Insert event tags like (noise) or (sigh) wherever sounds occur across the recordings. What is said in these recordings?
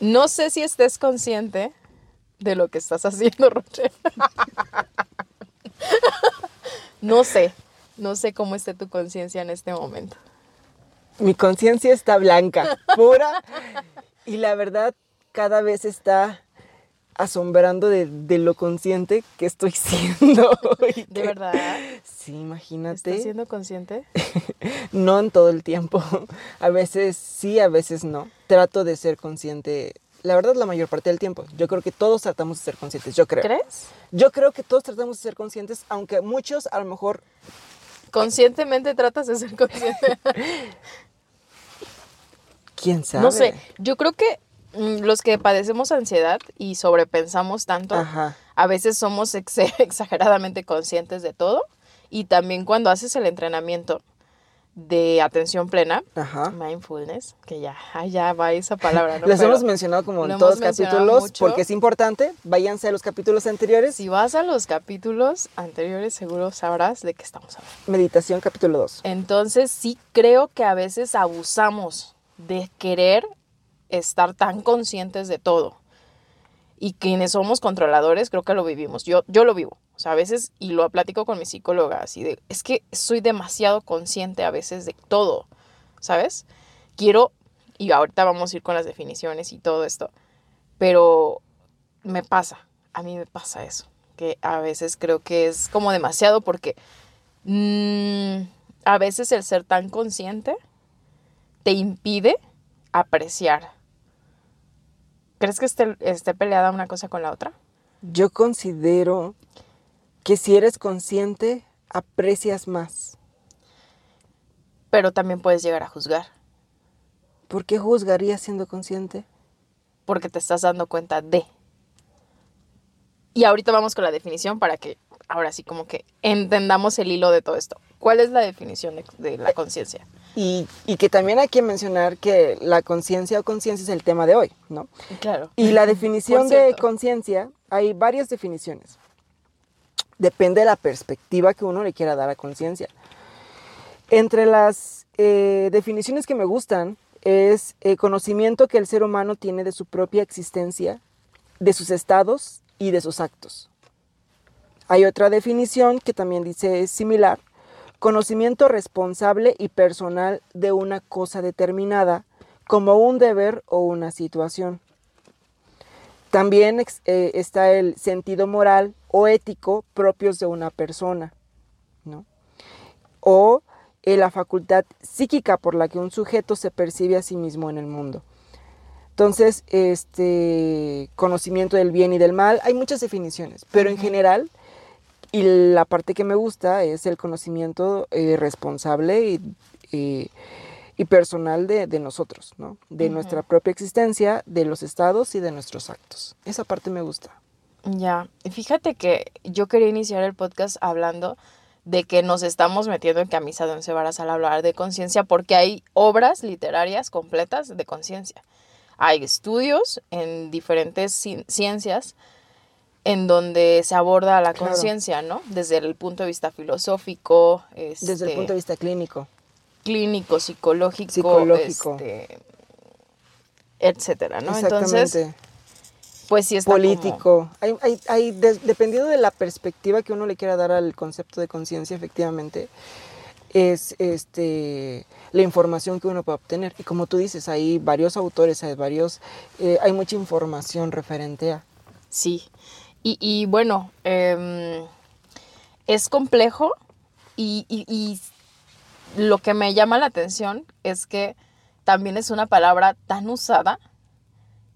No sé si estés consciente de lo que estás haciendo, Roche. no sé, no sé cómo esté tu conciencia en este momento. Mi conciencia está blanca, pura, y la verdad cada vez está asombrando de, lo consciente que estoy (laughs) siendo. ¿De verdad? Sí, imagínate. ¿Estás siendo consciente? (laughs) no en todo el tiempo. A veces sí, a veces no. Trato de ser consciente. La verdad, la mayor parte del tiempo. Yo creo que todos tratamos de ser conscientes, yo creo. ¿Crees? Yo creo que todos tratamos de ser conscientes, aunque muchos a lo mejor... Conscientemente tratas de ser consciente. (laughs) ¿Quién sabe? No sé, yo creo que los que padecemos ansiedad y sobrepensamos tanto, a veces somos (laughs) exageradamente conscientes de todo. Y también cuando haces el entrenamiento de atención plena, mindfulness, que ya, ya va esa palabra. ¿no? (laughs) Les hemos mencionado como en todos los capítulos, porque es importante, váyanse a los capítulos anteriores. Si vas a los capítulos anteriores, seguro sabrás de qué estamos hablando. Meditación capítulo 2. Entonces sí creo que a veces abusamos de querer estar tan conscientes de todo. Y quienes somos controladores, creo que lo vivimos. Yo, yo lo vivo. O sea, a veces, y lo platico con mi psicóloga, así de, es que soy demasiado consciente a veces de todo, ¿sabes? Quiero, y ahorita vamos a ir con las definiciones y todo esto, pero me pasa, a mí me pasa eso, que a veces creo que es como demasiado porque mm, a veces el ser tan consciente te impide apreciar ¿Crees que esté, esté peleada una cosa con la otra? Yo considero que si eres consciente, aprecias más. Pero también puedes llegar a juzgar. ¿Por qué juzgarías siendo consciente? Porque te estás dando cuenta de. Y ahorita vamos con la definición para que ahora sí como que entendamos el hilo de todo esto. ¿Cuál es la definición de la conciencia? Y, que también hay que mencionar que la conciencia o conciencia es el tema de hoy, ¿no? Claro. Y la definición de conciencia, hay varias definiciones. Depende de la perspectiva que uno le quiera dar a conciencia. Entre las eh, definiciones que me gustan es el conocimiento que el ser humano tiene de su propia existencia, de sus estados y de sus actos. Hay otra definición que también dice similar, conocimiento responsable y personal de una cosa determinada, como un deber o una situación. También eh, está el sentido moral o ético propios de una persona, ¿no? o eh, la facultad psíquica por la que un sujeto se percibe a sí mismo en el mundo. Entonces, este conocimiento del bien y del mal, hay muchas definiciones, pero en general y la parte que me gusta es el conocimiento eh, responsable y, personal de, nosotros, ¿no? De nuestra propia existencia, de los estados y de nuestros actos. Esa parte me gusta. Ya, fíjate que yo quería iniciar el podcast hablando de que nos estamos metiendo en camisa de once varas al hablar de conciencia porque hay obras literarias completas de conciencia. Hay estudios en diferentes ciencias en donde se aborda la conciencia, ¿no? Desde el punto de vista filosófico. Desde el este, punto de vista clínico. Clínico, psicológico. Psicológico. Este, etcétera, ¿no? Entonces, pues sí está Político. Hay, hay, hay dependiendo de la perspectiva que uno le quiera dar al concepto de conciencia, efectivamente, es este la información que uno puede obtener. Y como tú dices, hay varios autores, hay varios, eh, hay mucha información referente a. Sí. Y, bueno, em, es complejo y, lo que me llama la atención es que también es una palabra tan usada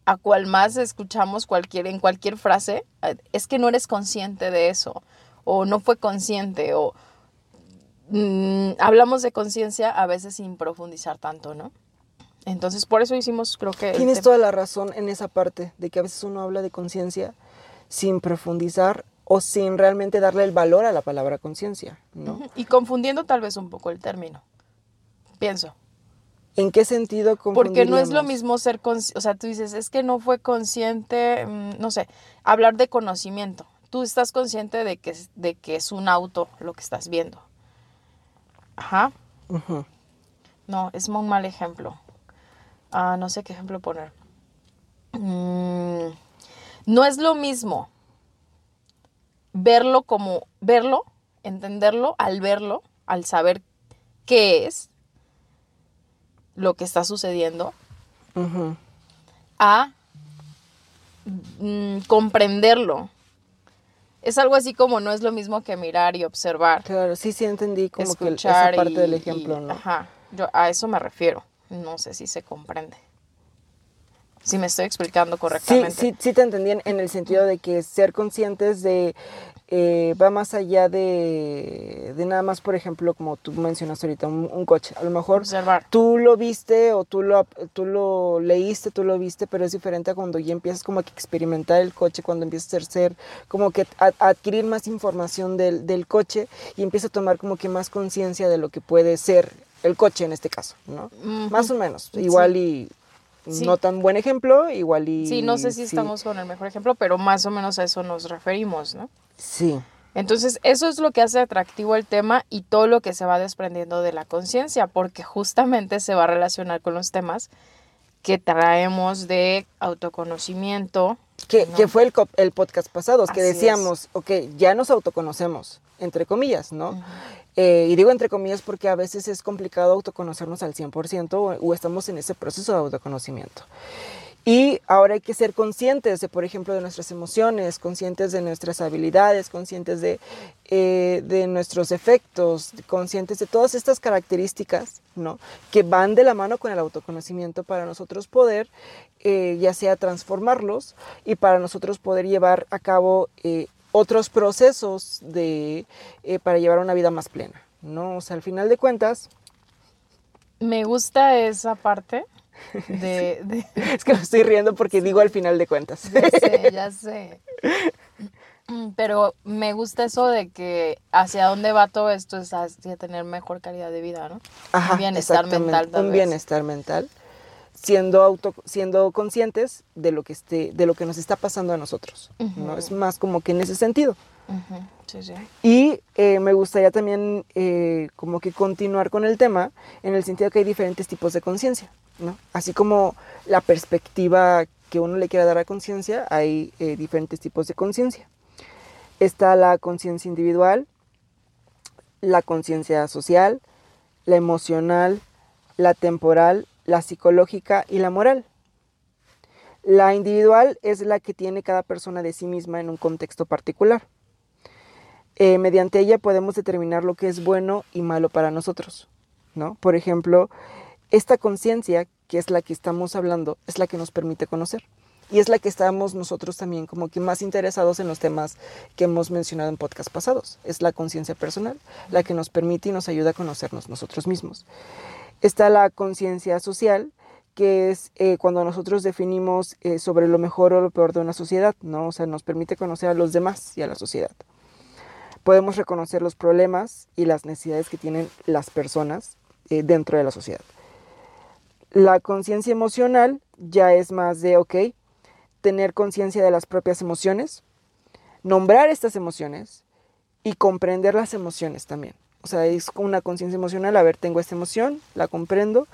a cual más escuchamos cualquier, en cualquier frase, eh, es que no eres consciente de eso, o no fue consciente, o mm, hablamos de conciencia a veces sin profundizar tanto, ¿no? Entonces, por eso hicimos, creo que... Tienes toda la razón en esa parte, de que a veces uno habla de conciencia sin profundizar o sin realmente darle el valor a la palabra conciencia, ¿no? Y confundiendo tal vez un poco el término, pienso. ¿En qué sentido Porque no es lo mismo ser consciente, o sea, tú dices, es que no fue consciente, mm, no sé, hablar de conocimiento. Tú estás consciente de que, de que es un auto lo que estás viendo. Ajá. No, es un mal ejemplo. Ah, no sé qué ejemplo poner. mm, no es lo mismo verlo como verlo, entenderlo al verlo, al saber qué es lo que está sucediendo, a mm, comprenderlo. Es algo así como no es lo mismo que mirar y observar. Claro, sí, sí entendí como que esa parte del ejemplo, ¿no? Ajá, yo a eso me refiero. No sé si se comprende. Si me estoy explicando correctamente. Sí, sí, sí te entendí en el sentido de que ser conscientes de eh, va más allá de, de, nada más, por ejemplo, como tú mencionas ahorita, un, coche. A lo mejor tú lo viste o tú lo, tú lo leíste, tú lo viste, pero es diferente a cuando ya empiezas como a experimentar el coche, cuando empiezas a ser, como que a, adquirir más información del, del, coche y empiezas a tomar como que más conciencia de lo que puede ser el coche en este caso, ¿no? Más o menos. Igual y no tan buen ejemplo, igual y... Sí, no sé si estamos con el mejor ejemplo, pero más o menos a eso nos referimos, ¿no? Sí. Entonces, eso es lo que hace atractivo el tema y todo lo que se va desprendiendo de la conciencia, porque justamente se va a relacionar con los temas que traemos de autoconocimiento. Que, fue el, el, podcast pasado, que decíamos, ok, ya nos autoconocemos, entre comillas, ¿no? Eh, y digo entre comillas porque a veces es complicado autoconocernos al 100% o, o estamos en ese proceso de autoconocimiento. Y ahora hay que ser conscientes de, por ejemplo, de nuestras emociones, conscientes de nuestras habilidades, conscientes de, eh, de nuestros efectos, conscientes de todas estas características, ¿no? Que van de la mano con el autoconocimiento para nosotros poder, eh, ya sea transformarlos y para nosotros poder llevar a cabo otros procesos de, eh, para llevar una vida más plena, ¿no? O sea, al final de cuentas... Me gusta esa parte (laughs) de... es que me estoy riendo porque digo al final de cuentas. Ya sé, ya (laughs) sé. Pero me gusta eso de que hacia dónde va todo esto es hacia tener mejor calidad de vida, ¿no? Ajá, un bienestar mental. Un bienestar mental siendo, auto, siendo conscientes de lo, que esté, de lo que nos está pasando a nosotros. ¿no? Es más como que en ese sentido. sí, sí. Y eh, me gustaría también eh, como que continuar con el tema en el sentido que hay diferentes tipos de conciencia. ¿no? Así como la perspectiva que uno le quiera dar a conciencia, hay eh, diferentes tipos de conciencia. Está la conciencia individual, la conciencia social, la emocional, la temporal la psicológica y la moral. La individual es la que tiene cada persona de sí misma en un contexto particular. Eh, mediante ella podemos determinar lo que es bueno y malo para nosotros. ¿no? Por ejemplo, esta conciencia, que es la que estamos hablando, es la que nos permite conocer. Y es la que estamos nosotros también como que más interesados en los temas que hemos mencionado en podcast pasados. Es la conciencia personal, la que nos permite y nos ayuda a conocernos nosotros mismos. Está la conciencia social, que es eh, cuando nosotros definimos eh, sobre lo mejor o lo peor de una sociedad, ¿no? O sea, nos permite conocer a los demás y a la sociedad. Podemos reconocer los problemas y las necesidades que tienen las personas eh, dentro de la sociedad. La conciencia emocional ya es más de, ok, tener conciencia de las propias emociones, nombrar estas emociones y comprender las emociones también. O sea, es una conciencia emocional, a ver, tengo esta emoción, la comprendo,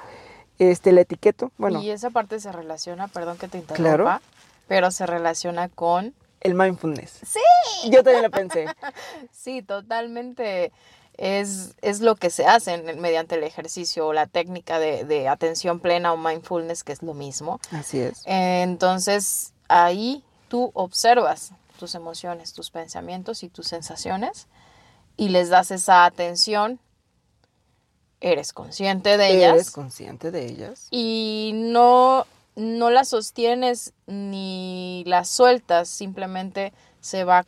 este, la etiqueto, bueno. Y esa parte se relaciona, perdón que te interrumpa, pero se relaciona con... El mindfulness. Sí. Yo también lo pensé. (laughs) sí, totalmente. Es, es, lo que se hace mediante el ejercicio o la técnica de, de, atención plena o mindfulness, que es lo mismo. Así es. entonces, ahí tú observas tus emociones, tus pensamientos y tus sensaciones y les das esa atención, eres consciente de ellas. Eres consciente de ellas. Y no, no las sostienes ni las sueltas, simplemente se va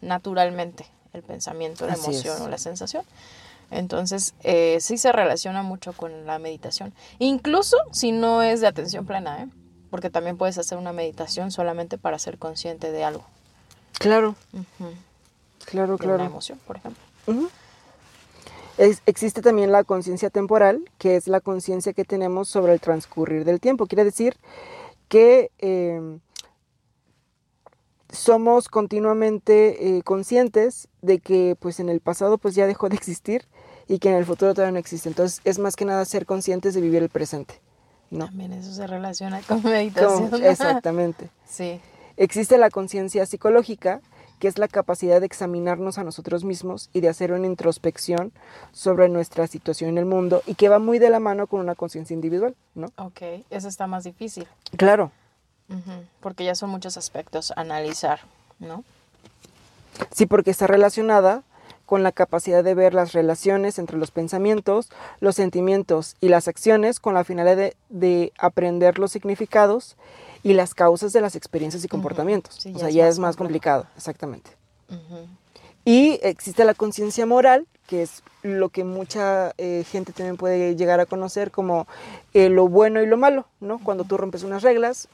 naturalmente el pensamiento, la emoción o la sensación. Entonces, eh, sí se relaciona mucho con la meditación. Incluso si no es de atención plena, ¿eh? porque también puedes hacer una meditación solamente para ser consciente de algo. Claro. Claro, de claro. Una emoción, por ejemplo existe también la conciencia temporal, que es la conciencia que tenemos sobre el transcurrir del tiempo. Quiere decir que em, somos continuamente eh, conscientes de que pues en el pasado pues ya dejó de existir y que en el futuro todavía no existe. Entonces es más que nada ser conscientes de vivir el presente. ¿no? También eso se relaciona con (laughs) meditación. Con- exactamente. sí. Existe la conciencia psicológica, que es la capacidad de examinarnos a nosotros mismos y de hacer una introspección sobre nuestra situación en el mundo y que va muy de la mano con una conciencia individual, ¿no? Ok, eso está más difícil. Claro, Porque ya son muchos aspectos a analizar, ¿no? sí, porque está relacionada con la capacidad de ver las relaciones entre los pensamientos, los sentimientos y las acciones con la finalidad de, de aprender los significados y las causas de las experiencias y comportamientos. Sí, o sea, ya es más complicado, exactamente. Y existe la conciencia moral, que es lo que mucha eh, gente también puede llegar a conocer como eh, lo bueno y lo malo, ¿no? Cuando tú rompes unas reglas,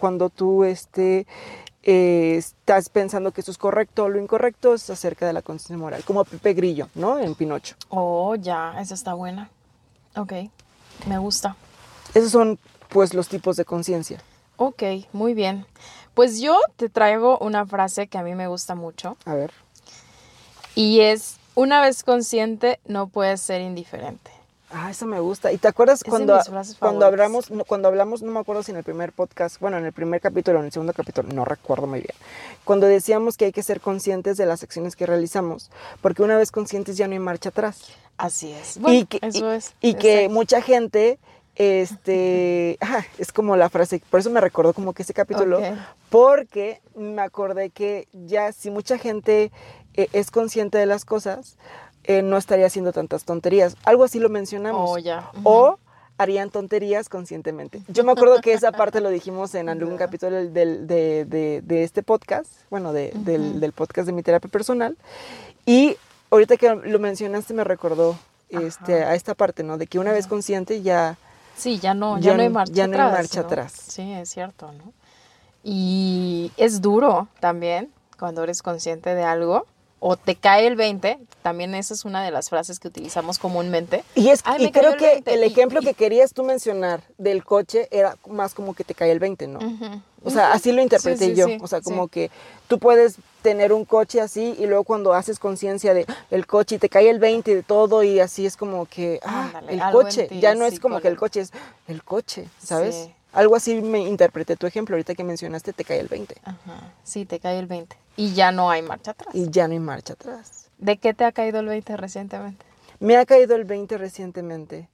cuando tú este, eh, estás pensando que eso es correcto o lo incorrecto, es acerca de la conciencia moral, como Pepe Grillo, ¿no? En Pinocho. Oh, ya, esa está buena. Ok, me gusta. Esos son, pues, los tipos de conciencia. Ok, muy bien. Pues yo te traigo una frase que a mí me gusta mucho A ver. y es, una vez consciente no puedes ser indiferente. Ah, eso me gusta. ¿Y te acuerdas Es cuando, cuando hablamos, no, cuando hablamos, no me acuerdo si en el primer podcast, bueno, en el primer capítulo o en el segundo capítulo, no recuerdo muy bien, cuando decíamos que hay que ser conscientes de las acciones que realizamos, porque una vez conscientes ya no hay marcha atrás. Así es. Bueno, y que, eso es. y que mucha gente, este, (laughs) ah, es como la frase, por eso me recordó como que ese capítulo, porque me acordé que ya si mucha gente eh, es consciente de las cosas, eh, no estaría haciendo tantas tonterías. Algo así lo mencionamos. Oh, ya. O harían tonterías conscientemente. Yo me acuerdo que esa parte lo dijimos en algún capítulo del, del- de, de- de este podcast, bueno, de- del, podcast de mi terapia personal. Y ahorita que lo mencionaste me recordó este, Ajá. a esta parte, ¿no? De que una vez consciente ya... Sí, ya no, Ya ya, no hay marcha ya no hay atrás. marcha ¿no? atrás. Sí, es cierto, ¿no? Y es duro también cuando eres consciente de algo o te cae el 20, también esa es una de las frases que utilizamos comúnmente. Y, es, Ay, y creo el que 20, el ejemplo y- que querías tú mencionar del coche era más como que te cae el 20, ¿no? O sea, así lo interpreté Sí, sí, yo. sí, o sea, como que tú puedes tener un coche así y luego cuando haces conciencia de el coche y te cae el 20 de todo y así es como que, ah, Ándale, el coche. ti, Ya no es como que el el- coche es el coche, ¿sabes? Algo así me interpreté tu ejemplo. Ahorita que mencionaste te cae el 20 Ajá, sí, te cae el 20 y ya no hay marcha atrás. y ya no hay marcha atrás. ¿De qué te ha caído el 20 recientemente? Me ha caído el 20 recientemente.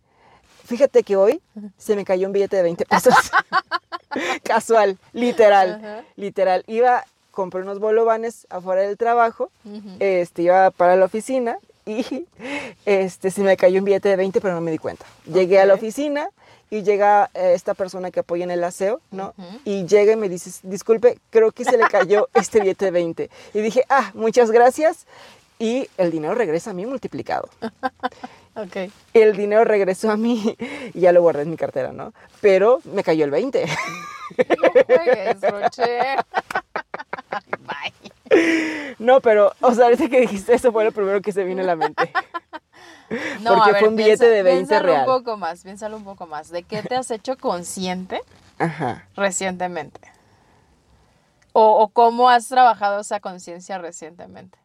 Fíjate que hoy se me cayó un billete de 20 pesos. (laughs) (laughs) Casual, literal, Ajá. literal. Iba, compré unos bolovanes afuera del trabajo, este, iba para la oficina y (laughs) este, se me cayó un billete de 20, pero no me di cuenta. Llegué a la oficina y llega eh, esta persona que apoya en el aseo, ¿no? Y llega y me dice, disculpe, creo que se le cayó (laughs) este billete de 20. Y dije, ah, muchas gracias. Y el dinero regresa a mí multiplicado. (laughs) Ok. El dinero regresó a mí (laughs) y ya lo guardé en mi cartera, ¿no? Pero me cayó el 20. No juegues, Roche. Bye. No, pero, o sea, ahorita que dijiste eso fue lo primero que se vino a la mente. (laughs) No, Porque a ver, fue un billete de 20 piénsalo real. un poco más, piénsalo un poco más. ¿De qué te has hecho consciente Ajá. recientemente? O, o cómo has trabajado esa conciencia recientemente?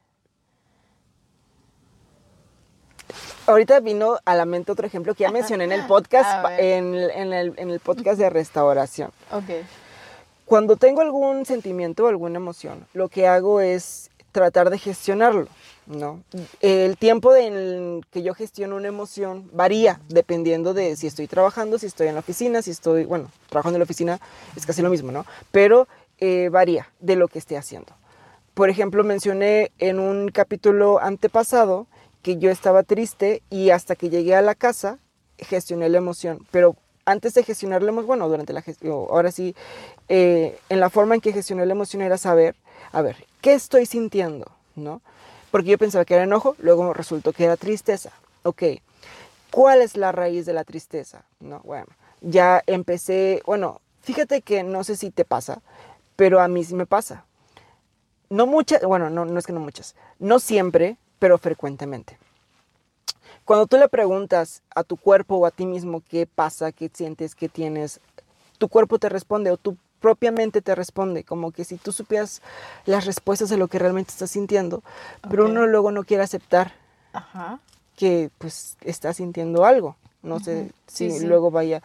Ahorita vino a la mente otro ejemplo que ya mencioné en el podcast, en el, en el podcast de restauración. Ok. Cuando tengo algún sentimiento o alguna emoción, lo que hago es tratar de gestionarlo, ¿no? El tiempo en que yo gestiono una emoción varía dependiendo de si estoy trabajando, si estoy en la oficina, si estoy, bueno, trabajando en la oficina es casi lo mismo, ¿no? Pero eh, varía de lo que esté haciendo. Por ejemplo, mencioné en un capítulo antepasado que yo estaba triste y hasta que llegué a la casa gestioné la emoción, pero antes de gestionar la emoción, bueno, durante la ahora sí, eh, en la forma en que gestioné la emoción era saber, a ver, ¿qué estoy sintiendo? ¿No? Porque yo pensaba que era enojo, luego resultó que era tristeza. Ok, ¿cuál es la raíz de la tristeza? No, bueno, ya empecé, bueno, fíjate que no sé si te pasa, pero a mí sí me pasa. No muchas, bueno, no, no es que no muchas, no siempre, pero frecuentemente. Cuando tú le preguntas a tu cuerpo o a ti mismo qué pasa, qué sientes, qué tienes, tu cuerpo te responde o tu propia mente te responde, como que si tú supieras las respuestas de lo que realmente estás sintiendo, pero Ok. uno luego no quiere aceptar Ajá. que pues está sintiendo algo. No sé si Sí, sí. luego vaya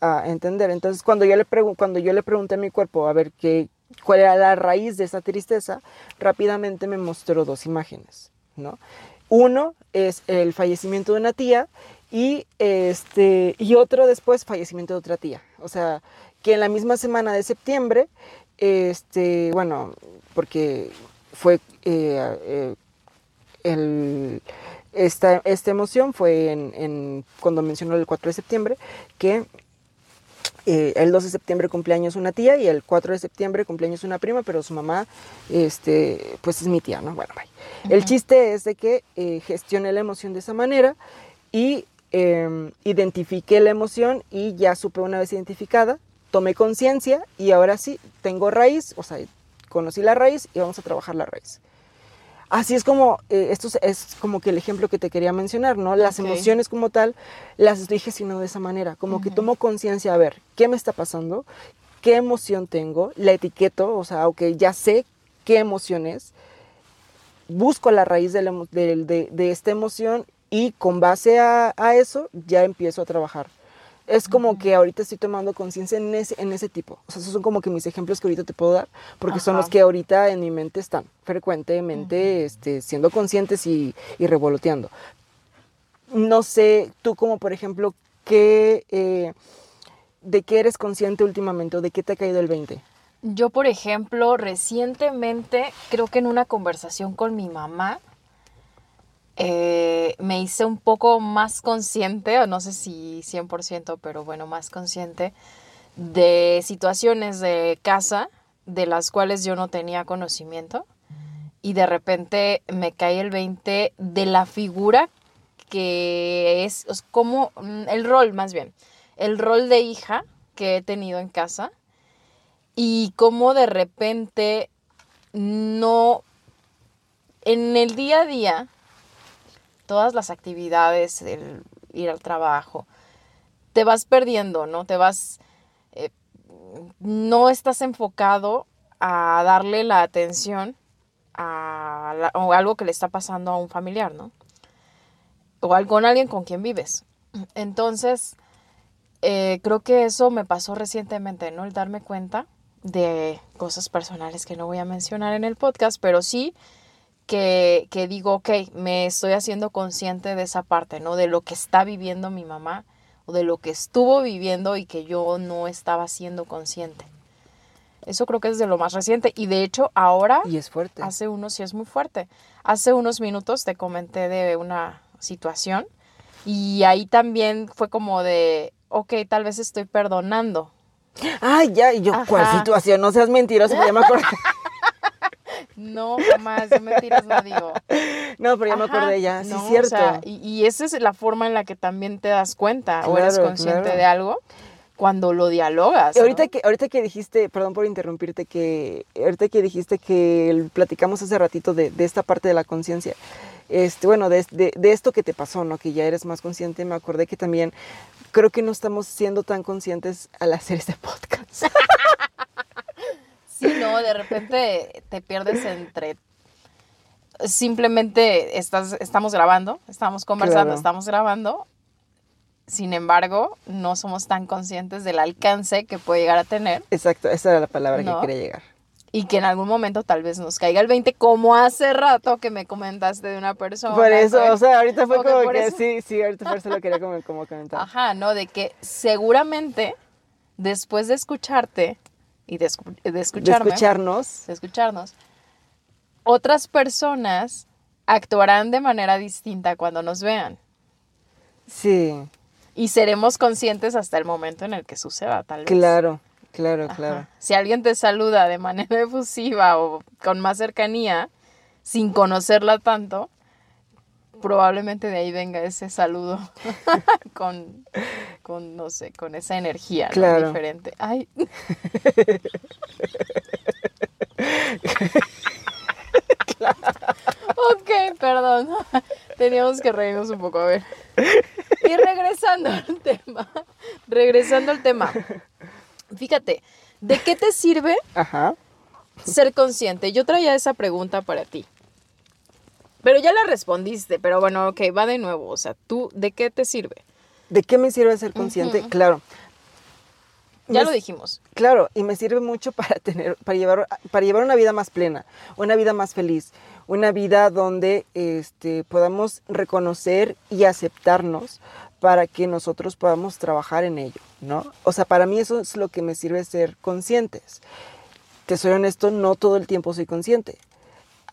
a entender. Entonces, cuando yo, le cuando yo le pregunté a mi cuerpo a ver qué, cuál era la raíz de esa tristeza, rápidamente me mostró dos imágenes, ¿no? Uno es el fallecimiento de una tía y, este, y otro después fallecimiento de otra tía. O sea, que en la misma semana de septiembre, este, bueno, porque fue eh, eh, el, esta, esta, emoción fue en, en, cuando mencionó el 4 de septiembre, que eh, el 2 de septiembre cumpleaños una tía y el 4 de septiembre cumpleaños una prima, pero su mamá, este, pues es mi tía, ¿no? Bueno, bye. El chiste es de que eh, gestioné la emoción de esa manera y eh, identifiqué la emoción y ya supe una vez identificada, tomé conciencia y ahora sí, tengo raíz, o sea, conocí la raíz y vamos a trabajar la raíz. Así es como, eh, esto es, como que el ejemplo que te quería mencionar, ¿no? Las emociones como tal, las estoy gestionando de esa manera, como que tomo conciencia, a ver, ¿qué me está pasando? ¿Qué emoción tengo? La etiqueto, o sea, ok, ya sé qué emoción es, busco la raíz de, de, esta emoción y con base a, a eso ya empiezo a trabajar es como que ahorita estoy tomando conciencia en ese, en ese tipo. O sea, esos son como que mis ejemplos que ahorita te puedo dar, porque son los que ahorita en mi mente están frecuentemente este, siendo conscientes y, revoloteando. No sé, tú como por ejemplo, ¿qué, eh, ¿de qué eres consciente últimamente o de qué te ha caído el 20? Yo, por ejemplo, recientemente, creo que en una conversación con mi mamá, eh, me hice un poco más consciente, o no sé si 100%, pero bueno, más consciente de situaciones de casa de las cuales yo no tenía conocimiento y de repente me cae el 20 de la figura que es, como mm, el rol más bien, el rol de hija que he tenido en casa y cómo de repente no en el día a día todas las actividades, el ir al trabajo, te vas perdiendo, ¿no? Te vas, eh, no estás enfocado a darle la atención a o algo que le está pasando a un familiar, ¿no? O con alguien con quien vives. Entonces, eh, creo que eso me pasó recientemente, ¿no? El darme cuenta de cosas personales que no voy a mencionar en el podcast, pero sí que, que digo, ok, me estoy haciendo consciente de esa parte, ¿no? De lo que está viviendo mi mamá o de lo que estuvo viviendo y que yo no estaba siendo consciente. Eso creo que es de lo más reciente. Y de hecho, ahora. Y es fuerte. Hace unos, sí es muy fuerte. Hace unos minutos te comenté de una situación. Y ahí también fue como de, ok, tal vez estoy perdonando. Ay, ya, y yo, ¿cuál situación? No seas mentiroso, ya me acuerdo. (laughs) No, jamás, de mentiras no digo. (laughs) No, pero ya me acordé ya, sí, es cierto. y, esa es la forma en la que también te das cuenta o eres consciente de algo cuando lo dialogas. Ahorita, que, ahorita que dijiste, perdón por interrumpirte, que ahorita que dijiste que platicamos hace ratito de, esta parte de la conciencia, este, bueno, de, de, esto que te pasó, ¿no? Que ya eres más consciente, me acordé que también creo que no estamos siendo tan conscientes al hacer este podcast. (laughs) Sí, no, de repente te pierdes entre simplemente estás, estamos grabando, estamos conversando, estamos grabando. Sin embargo, no somos tan conscientes del alcance que puede llegar a tener. Exacto, esa era la palabra que quería llegar. Y que en algún momento tal vez nos caiga el 20, como hace rato que me comentaste de una persona. Por eso, o sea, ahorita fue como que, sí, sí, ahorita por eso lo quería como, como comentar. Ajá, no, de que seguramente después de escucharte, y de, escucharnos. De escucharnos. Otras personas actuarán de manera distinta cuando nos vean. Sí. Y seremos conscientes hasta el momento en el que suceda, tal vez. Claro, claro, claro. Si alguien te saluda de manera (laughs) efusiva o con más cercanía, sin conocerla tanto, probablemente de ahí venga ese saludo (laughs) con, con, no sé, con esa energía diferente. Ay. (laughs) ok, perdón. Teníamos que reírnos un poco, a ver. Y regresando al tema, regresando al tema. Fíjate, ¿de qué te sirve ser consciente? Yo traía esa pregunta para ti. Pero ya la respondiste, pero bueno, ok, va de nuevo. O sea, ¿tú de qué te sirve? ¿De qué me sirve ser consciente? Claro. Ya Me- lo dijimos. Claro, y me sirve mucho (laughs) para tener, para llevar, para llevar una vida más plena, una vida más feliz, una vida donde este, podamos reconocer y aceptarnos para que nosotros podamos trabajar en ello, ¿no? O sea, para mí eso es lo que me sirve ser conscientes. Te soy honesto, no todo el tiempo soy consciente.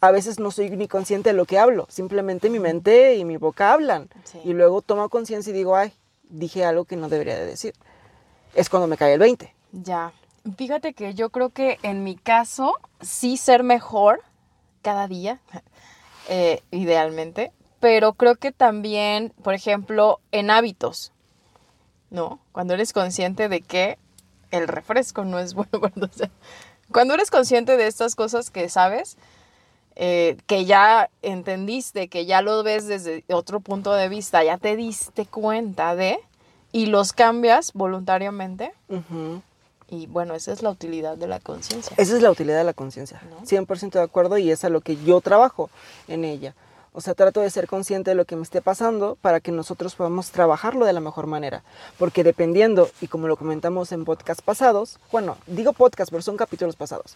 A veces no soy ni consciente de lo que hablo, simplemente mi mente y mi boca hablan. Sí. Y luego tomo conciencia y digo, ay, dije algo que no debería de decir. Es cuando me cae el 20. Ya. Fíjate que yo creo que en mi caso, sí ser mejor cada día, (laughs) eh, idealmente, pero creo que también, por ejemplo, en hábitos, ¿no? Cuando eres consciente de que el refresco no es (laughs) bueno cuando, cuando eres consciente de estas cosas que sabes, eh, que ya entendiste, que ya lo ves desde otro punto de vista, ya te diste cuenta de, y los cambias voluntariamente, y bueno, esa es la utilidad de la conciencia. Esa es la utilidad de la conciencia. ¿No? 100% de acuerdo y es a lo que yo trabajo en ella. O sea, trato de ser consciente de lo que me esté pasando para que nosotros podamos trabajarlo de la mejor manera. Porque dependiendo, y como lo comentamos en podcast pasados, bueno, digo podcast, pero son capítulos pasados.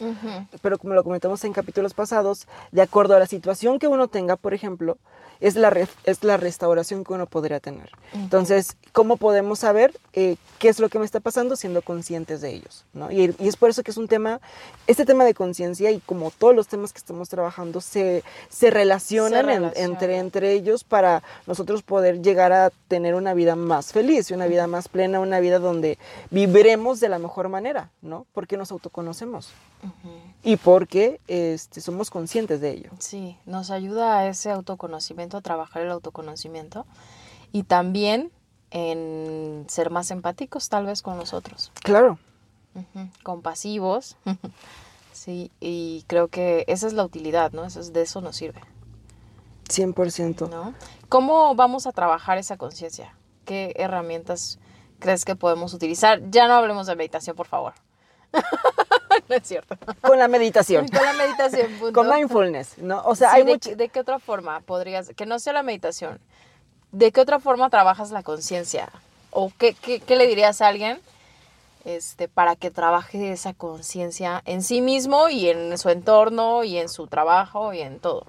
Pero como lo comentamos en capítulos pasados, de acuerdo a la situación que uno tenga, por ejemplo, es la, es la restauración que uno podría tener. Entonces, ¿cómo podemos saber eh, qué es lo que me está pasando siendo conscientes de ellos? ¿no? Y, y es por eso que es un tema, este tema de conciencia y como todos los temas que estamos trabajando se, se relacionan, Se en- relacionan. entre, entre ellos para nosotros poder llegar a tener una vida más feliz, y una vida más plena, una vida donde viviremos de la mejor manera, ¿no? Porque nos autoconocemos y porque este, somos conscientes de ello. Sí, nos ayuda a ese autoconocimiento, a trabajar el autoconocimiento y también en ser más empáticos tal vez con nosotros, Claro, Ujú. compasivos. (laughs) Sí, y creo que esa es la utilidad, ¿no? Eso es, de eso nos sirve, 100%. ¿no? ¿Cómo vamos a trabajar esa conciencia? ¿Qué herramientas crees que podemos utilizar? Ya no hablemos de meditación, por favor. (laughs) (laughs) no es cierto. Con la meditación, Con la meditación, punto. con mindfulness, ¿no? O sea, Sí, hay de, mucho... qué- ¿De qué otra forma podrías, que no sea la meditación, de qué otra forma trabajas la conciencia? ¿O qué, qué, qué le dirías a alguien este, para que trabaje esa conciencia en sí mismo y en su entorno y en su trabajo y en todo?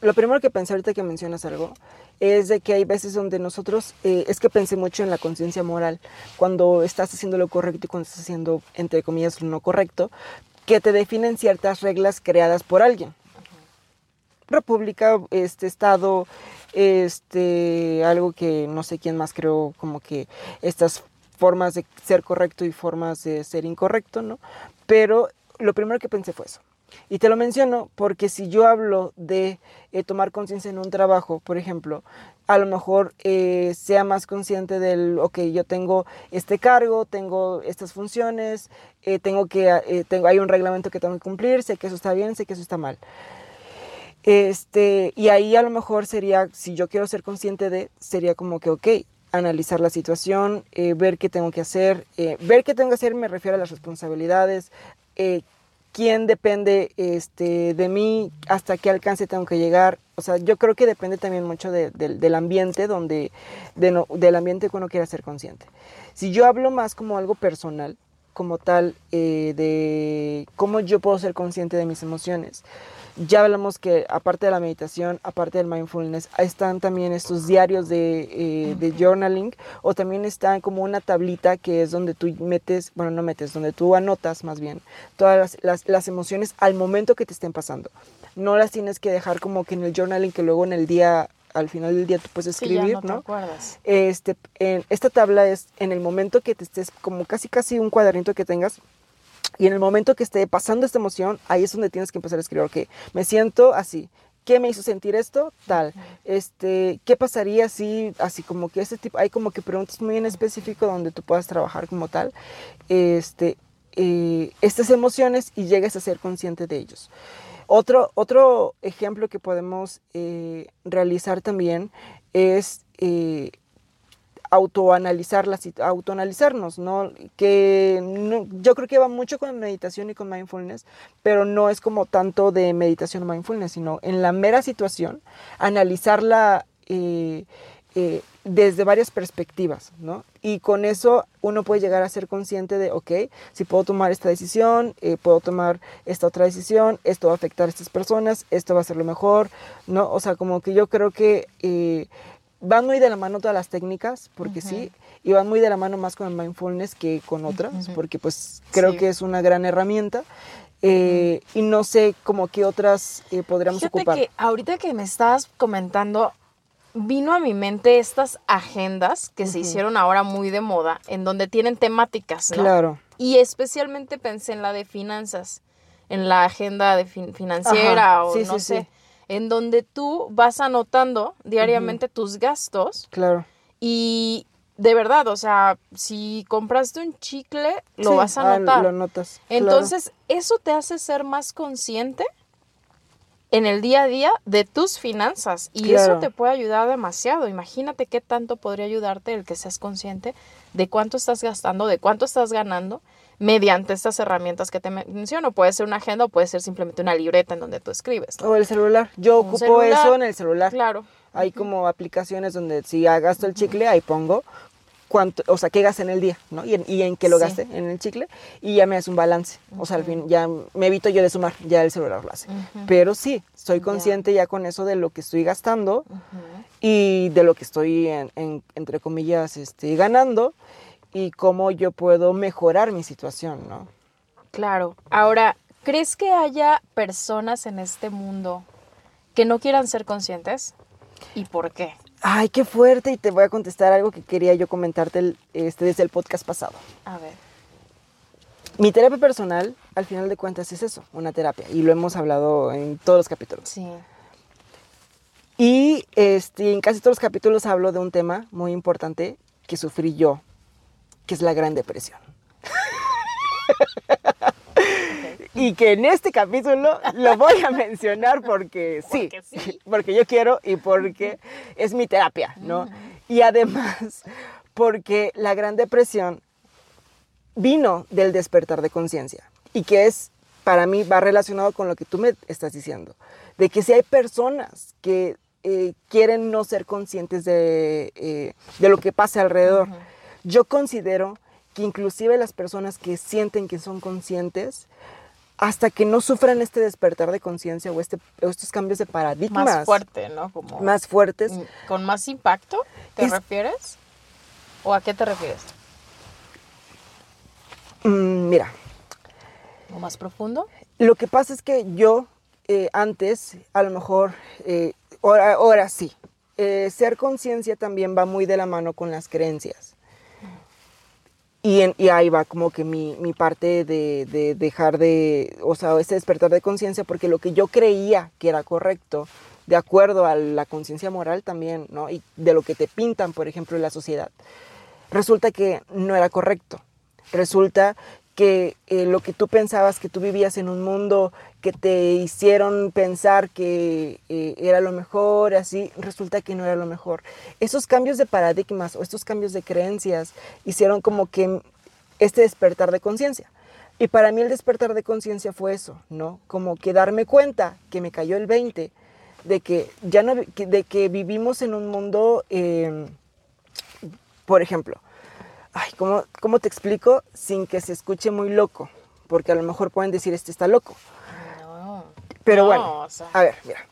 Lo primero que pensé ahorita que mencionas algo es de que hay veces donde nosotros, eh, es que pensé mucho en la conciencia moral, cuando estás haciendo lo correcto y cuando estás haciendo, entre comillas, lo no correcto, que te definen ciertas reglas creadas por alguien. República, este Estado, este, algo que no sé quién más creó, como que estas formas de ser correcto y formas de ser incorrecto, ¿no? Pero lo primero que pensé fue eso. Y te lo menciono porque si yo hablo de eh, tomar conciencia en un trabajo, por ejemplo, a lo mejor eh, sea más consciente del, ok, yo tengo este cargo, tengo estas funciones, eh, tengo que, tengo, hay un reglamento que tengo que cumplir, sé que eso está bien, sé que eso está mal. Este, y ahí a lo mejor sería, si yo quiero ser consciente de, sería como que, ok, analizar la situación, ver qué tengo que hacer. ver qué tengo que hacer me refiero a las responsabilidades, quién depende este, de mí, hasta qué alcance tengo que llegar. O sea, yo creo que depende también mucho de- del- del ambiente donde, de no- del ambiente que uno quiera ser consciente. Si yo hablo más como algo personal, como tal, eh, de cómo yo puedo ser consciente de mis emociones. Ya hablamos que aparte de la meditación, aparte del mindfulness, están también estos diarios de, eh, de journaling o también está como una tablita que es donde tú metes, bueno, no metes, donde tú anotas más bien todas las, las- las emociones al momento que te estén pasando. No las tienes que dejar como que en el journaling que luego en el día, al final del día tú puedes Sí, ya escribir, no te ¿no? acuerdas. Este, en, esta tabla es en el momento que te estés, como casi casi un cuadernito que tengas, y en el momento que esté pasando esta emoción, ahí es donde tienes que empezar a escribir, ok, me siento así. ¿Qué me hizo sentir esto? Tal. Este, ¿qué pasaría si, así como que este tipo, hay como que preguntas muy en específico donde tú puedas trabajar como tal, este, eh, estas emociones y llegues a ser consciente de ellos. Otro, otro ejemplo que podemos eh, realizar también es eh, autoanalizar autoanalizarnos, ¿no? Que no- yo creo que va mucho con meditación y con mindfulness, pero no es como tanto de meditación o mindfulness, sino en la mera situación, analizarla, eh, eh, desde varias perspectivas, ¿no? Y con eso uno puede llegar a ser consciente de, ok, si puedo tomar esta decisión, eh, puedo tomar esta otra decisión, esto va a afectar a estas personas, esto va a ser lo mejor, ¿no? O sea, como que yo creo que van muy de la mano todas las técnicas, porque sí, y van muy de la mano más con el mindfulness que con otras, porque pues creo que es una gran herramienta. Eh, y no sé como qué otras podríamos Fíjate ocupar. que ahorita que me estabas comentando, vino a mi mente estas agendas que se hicieron ahora muy de moda, en donde tienen temáticas, ¿no? Claro. Y especialmente pensé en la de finanzas, en la agenda de financiera o no sé, en donde tú vas anotando diariamente tus gastos. Claro. Y de verdad, o sea, si compraste un chicle, lo vas a anotar. lo notas. Entonces, eso te hace ser más consciente en el día a día de tus finanzas y eso te puede ayudar demasiado. Imagínate qué tanto podría ayudarte el que seas consciente de cuánto estás gastando, de cuánto estás ganando mediante estas herramientas que te menciono. Puede ser una agenda o puede ser simplemente una libreta en donde tú escribes. O el celular. Yo ocupo eso en el celular. Claro. Hay como aplicaciones donde si gasto el chicle, ahí pongo cuánto, o sea, qué gasté en el día, ¿no? Y en, y en qué lo gasté en el chicle, y ya me hace un balance. O sea, al fin, ya me evito yo de sumar, ya el celular lo hace. Pero sí, soy consciente ya con eso de lo que estoy gastando y de lo que estoy, en, entre comillas, este, ganando y cómo yo puedo mejorar mi situación, ¿no? Claro. Ahora, ¿crees que haya personas en este mundo que no quieran ser conscientes? ¿Y por qué? Ay, qué fuerte. Y te voy a contestar algo que quería yo comentarte este, desde el podcast pasado. A ver. Mi terapia personal, al final de cuentas, es eso, una terapia. Y lo hemos hablado en todos los capítulos. Sí. Y este, en casi todos los capítulos hablo de un tema muy importante que sufrí yo, que es la Gran Depresión. y que en este capítulo lo voy a mencionar porque (laughs) sí, (laughs) porque, yo quiero y porque (laughs) es mi terapia, ¿no? Y además porque la Gran Depresión vino del despertar de conciencia y que es, para mí, va relacionado con lo que tú me estás diciendo, de que si hay personas que eh, quieren no ser conscientes de, eh, de lo que pasa alrededor, yo considero que inclusive las personas que sienten que son conscientes, hasta que no sufran este despertar de conciencia o, este, estos cambios de paradigmas. Más fuerte, ¿no? Como más fuertes. ¿Con más impacto te refieres? ¿O a qué te refieres? Mm, mira. ¿O más profundo? Lo que pasa es que yo eh, antes, a lo mejor, eh, ahora, sí, eh, ser conciencia también va muy de la mano con las creencias. Y, ahí va como que mi, parte de, de, dejar de, o sea, ese despertar de conciencia, porque lo que yo creía que era correcto, de acuerdo a la conciencia moral también, ¿no? Y de lo que te pintan, por ejemplo, en la sociedad, resulta que no era correcto. Resulta que eh, lo que tú pensabas que tú vivías en un mundo que te hicieron pensar que eh, era lo mejor, así, resulta que no era lo mejor. Esos cambios de paradigmas o estos cambios de creencias hicieron como que este despertar de conciencia. Y para mí el despertar de conciencia fue eso, ¿no? Como que darme cuenta que me cayó el 20 de que ya no, de que vivimos en un mundo, em, por ejemplo, ay, ¿cómo, ¿cómo te explico? Sin que se escuche muy loco, porque a lo mejor pueden decir, este está loco. No. Pero bueno, a ver, mira.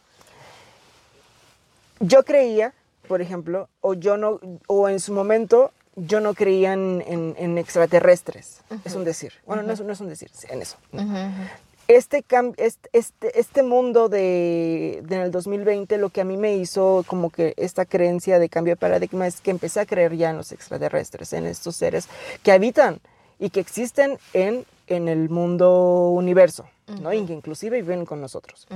Yo creía, por ejemplo, o yo no, o en su momento yo no creía en, extraterrestres. Es un decir. Bueno, no, es, no, es, un decir, en eso. Este, este, este, mundo de, de, en el 2020 lo que a mí me hizo como que esta creencia de cambio de paradigma es que empecé a creer ya en los extraterrestres, en estos seres que habitan y que existen en, en el mundo universo, ¿no? Y que inclusive viven con nosotros.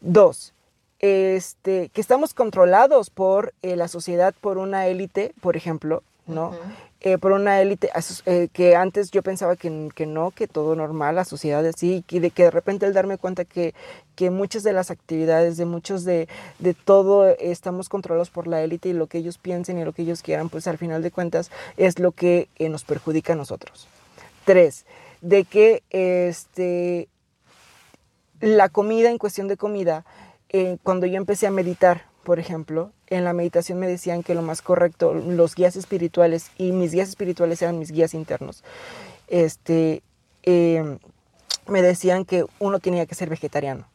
Dos, este, que estamos controlados por eh, la sociedad, por una élite, por ejemplo, ¿no? Eh, por una élite eh, que antes yo pensaba que, que, no, que todo normal, la sociedad así, y de que de repente el darme cuenta que, que muchas de las actividades, de muchos de, de todo, estamos controlados por la élite y lo que ellos piensen y lo que ellos quieran, pues al final de cuentas es lo que nos perjudica a nosotros. Tres, de que este, la comida, en cuestión de comida, cuando yo empecé a meditar, por ejemplo, en la meditación me decían que lo más correcto, los guías espirituales, y mis guías espirituales eran mis guías internos, este, em, me decían que uno tenía que ser vegetariano.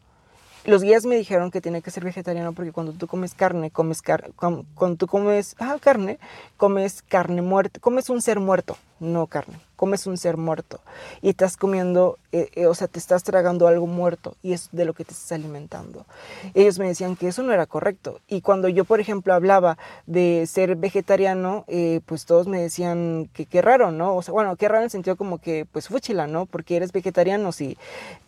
Los guías me dijeron que tenía que ser vegetariano porque cuando tú comes carne, comes car cuando tú comes ah, carne, comes carne muerta, comes un ser muerto, no carne comes un ser muerto y estás comiendo, eh, eh, o sea, te estás tragando algo muerto y es de lo que te estás alimentando. Ellos me decían que eso no era correcto. Y cuando yo, por ejemplo, hablaba de ser vegetariano, eh, pues todos me decían que qué raro, ¿no? O sea, bueno, qué raro en el sentido como que, pues fúchila, ¿no? Porque eres vegetariano, si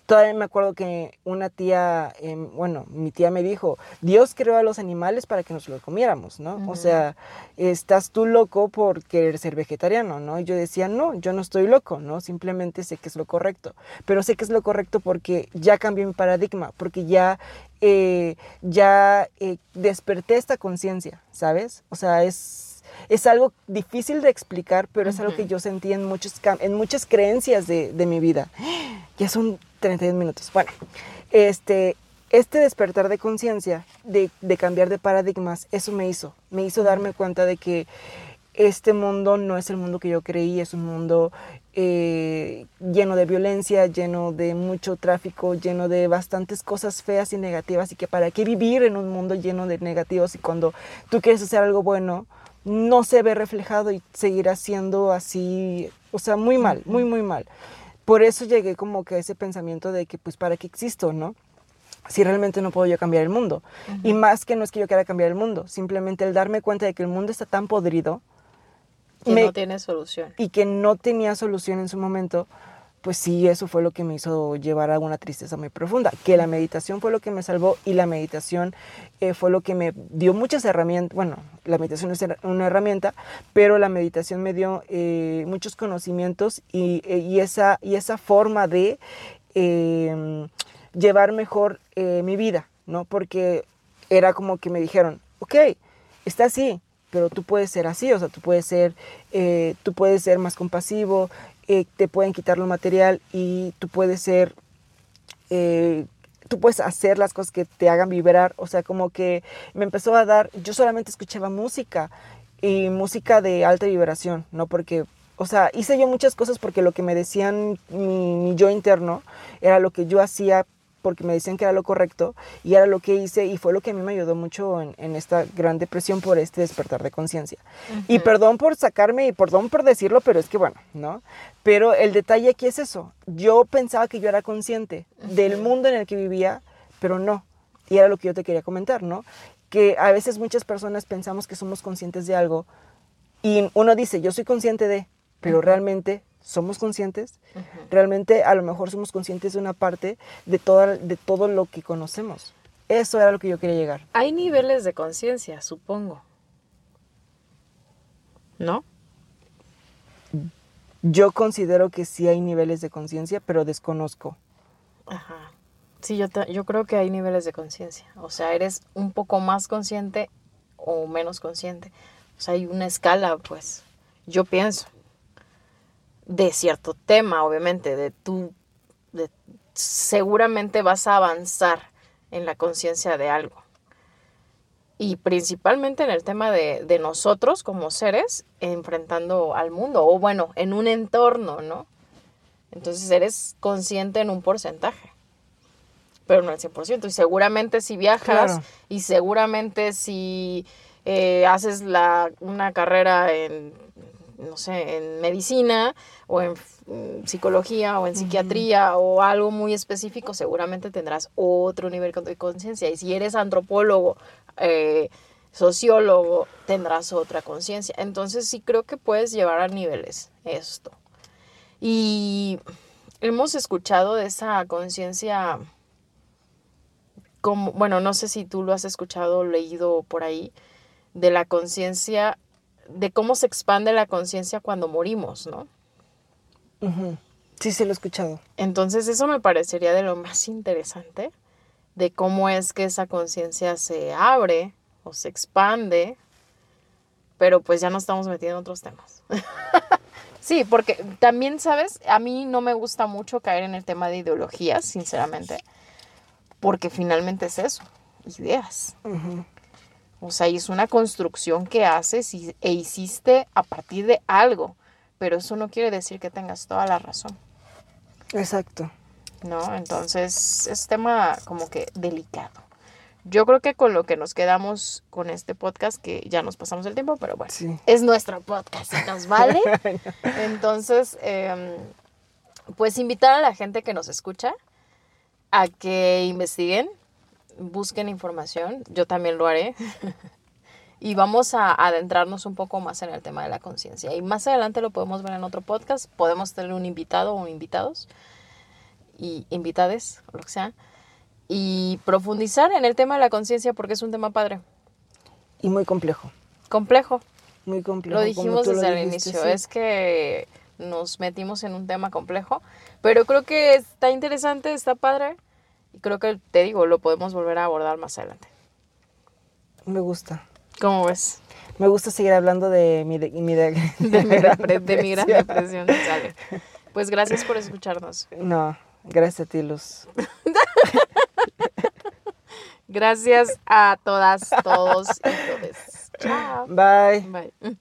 Todavía me acuerdo que una tía, em, bueno, mi tía me dijo, Dios creó a los animales para que nos los comiéramos, ¿no? O sea, estás tú loco por querer ser vegetariano, ¿no? Y yo decía, no, yo no estoy loco, ¿no? Simplemente sé que es lo correcto. Pero sé que es lo correcto porque ya cambié mi paradigma, porque ya, eh, ya eh, desperté esta conciencia, ¿sabes? O sea, es es algo difícil de explicar, pero es algo que yo sentí en, muchos, en muchas creencias de, de mi vida. Ya son 31 minutos. Bueno, este, este despertar de conciencia, de, de, cambiar de paradigmas, eso me hizo. Me hizo darme cuenta de que este mundo no es el mundo que yo creí, es un mundo eh, lleno de violencia, lleno de mucho tráfico, lleno de bastantes cosas feas y negativas y que para qué vivir en un mundo lleno de negativos y cuando tú quieres hacer algo bueno, no se ve reflejado y seguirá siendo así, o sea, muy mal, muy, muy mal. Por eso llegué como que a ese pensamiento de que pues para qué existo, ¿no? si realmente no puedo yo cambiar el mundo. Y más que no es que yo quiera cambiar el mundo, simplemente el darme cuenta de que el mundo está tan podrido. Que no tiene solución. Y que no tenía solución en su momento, pues sí, eso fue lo que me hizo llevar a una tristeza muy profunda, que la meditación fue lo que me salvó y la meditación eh, fue lo que me dio muchas herramientas, bueno, la meditación es una herramienta, pero la meditación me dio eh, muchos conocimientos y, eh, y, esa, y esa forma de em, llevar mejor mi vida, ¿no? Porque era como que me dijeron, ok, está así, pero tú puedes ser así, o sea, tú puedes ser, tú puedes ser más compasivo, eh, te pueden quitar lo material y tú puedes ser, eh, tú puedes hacer las cosas que te hagan vibrar. O sea, como que me empezó a dar, yo solamente escuchaba música y música de alta vibración, ¿no? Porque, o sea, hice yo muchas cosas porque lo que me decían mi yo interno era lo que yo hacía porque me decían que era lo correcto y era lo que hice y fue lo que a mí me ayudó mucho en, esta gran depresión por este despertar de conciencia. Y perdón por sacarme y perdón por decirlo, pero es que bueno, ¿no? Pero el detalle aquí es eso. Yo pensaba que yo era consciente del mundo en el que vivía, pero no. Y era lo que yo te quería comentar, ¿no? Que a veces muchas personas pensamos que somos conscientes de algo y uno dice, yo soy consciente de, pero realmente somos conscientes, realmente a lo mejor somos conscientes de una parte de, toda, de todo lo que conocemos. Eso era lo que yo quería llegar. Hay niveles de conciencia, supongo. ¿No? Yo considero que sí hay niveles de conciencia, pero desconozco. Ajá. Sí, yo, yo creo que hay niveles de conciencia. O sea, eres un poco más consciente o menos consciente. O sea, hay una escala, pues. Yo pienso de cierto tema, obviamente, de tú, seguramente vas a avanzar en la conciencia de algo. Y principalmente en el tema de, de, nosotros como seres enfrentando al mundo, o bueno, en un entorno, ¿no? Entonces eres consciente en un porcentaje, pero no al 100%. Y seguramente si viajas y seguramente si eh, haces la, una carrera en no sé, en medicina o en psicología o en psiquiatría o algo muy específico, seguramente tendrás otro nivel de conciencia. Y si eres antropólogo, eh, sociólogo, tendrás otra conciencia. Entonces sí creo que puedes llevar a niveles esto. Y hemos escuchado de esa conciencia como, bueno, no sé si tú lo has escuchado o leído por ahí, de la conciencia de cómo se expande la conciencia cuando morimos, ¿no? Sí, sí, lo he escuchado. Entonces eso me parecería de lo más interesante, de cómo es que esa conciencia se abre o se expande, pero pues ya no estamos metiendo en otros temas. (laughs) sí, porque también, ¿sabes? A mí no me gusta mucho caer en el tema de ideologías, sinceramente, porque finalmente es eso, ideas. O sea, y es una construcción que haces y, e hiciste a partir de algo, pero eso no quiere decir que tengas toda la razón. Exacto. ¿No? Entonces es tema como que delicado. Yo creo que con lo que nos quedamos con este podcast, que ya nos pasamos el tiempo, pero bueno, Sí. es nuestro podcast, nos vale. (laughs) Entonces, em, pues invitar a la gente que nos escucha a que investiguen, busquen información, yo también lo haré. (laughs) y vamos a adentrarnos un poco más en el tema de la conciencia. Y más adelante lo podemos ver en otro podcast, podemos tener un invitado o invitados y invitades, o lo que sea, y profundizar en el tema de la conciencia porque es un tema padre, Y muy complejo. complejo. Muy complejo. Lo dijimos lo desde el dijiste, inicio, sí. es que nos metimos en un tema complejo, pero creo que está interesante, está padre, y creo que, te digo, lo podemos volver a abordar más adelante. Me gusta. ¿Cómo ves? Me gusta seguir hablando de mi... De, mi de, (laughs) De mi, (laughs) depre- de mi gran depresión. depresión. Sale. Pues gracias por escucharnos. No, gracias a ti, Luz. (laughs) Gracias a todas, todos y todes. Chao. Bye. Bye.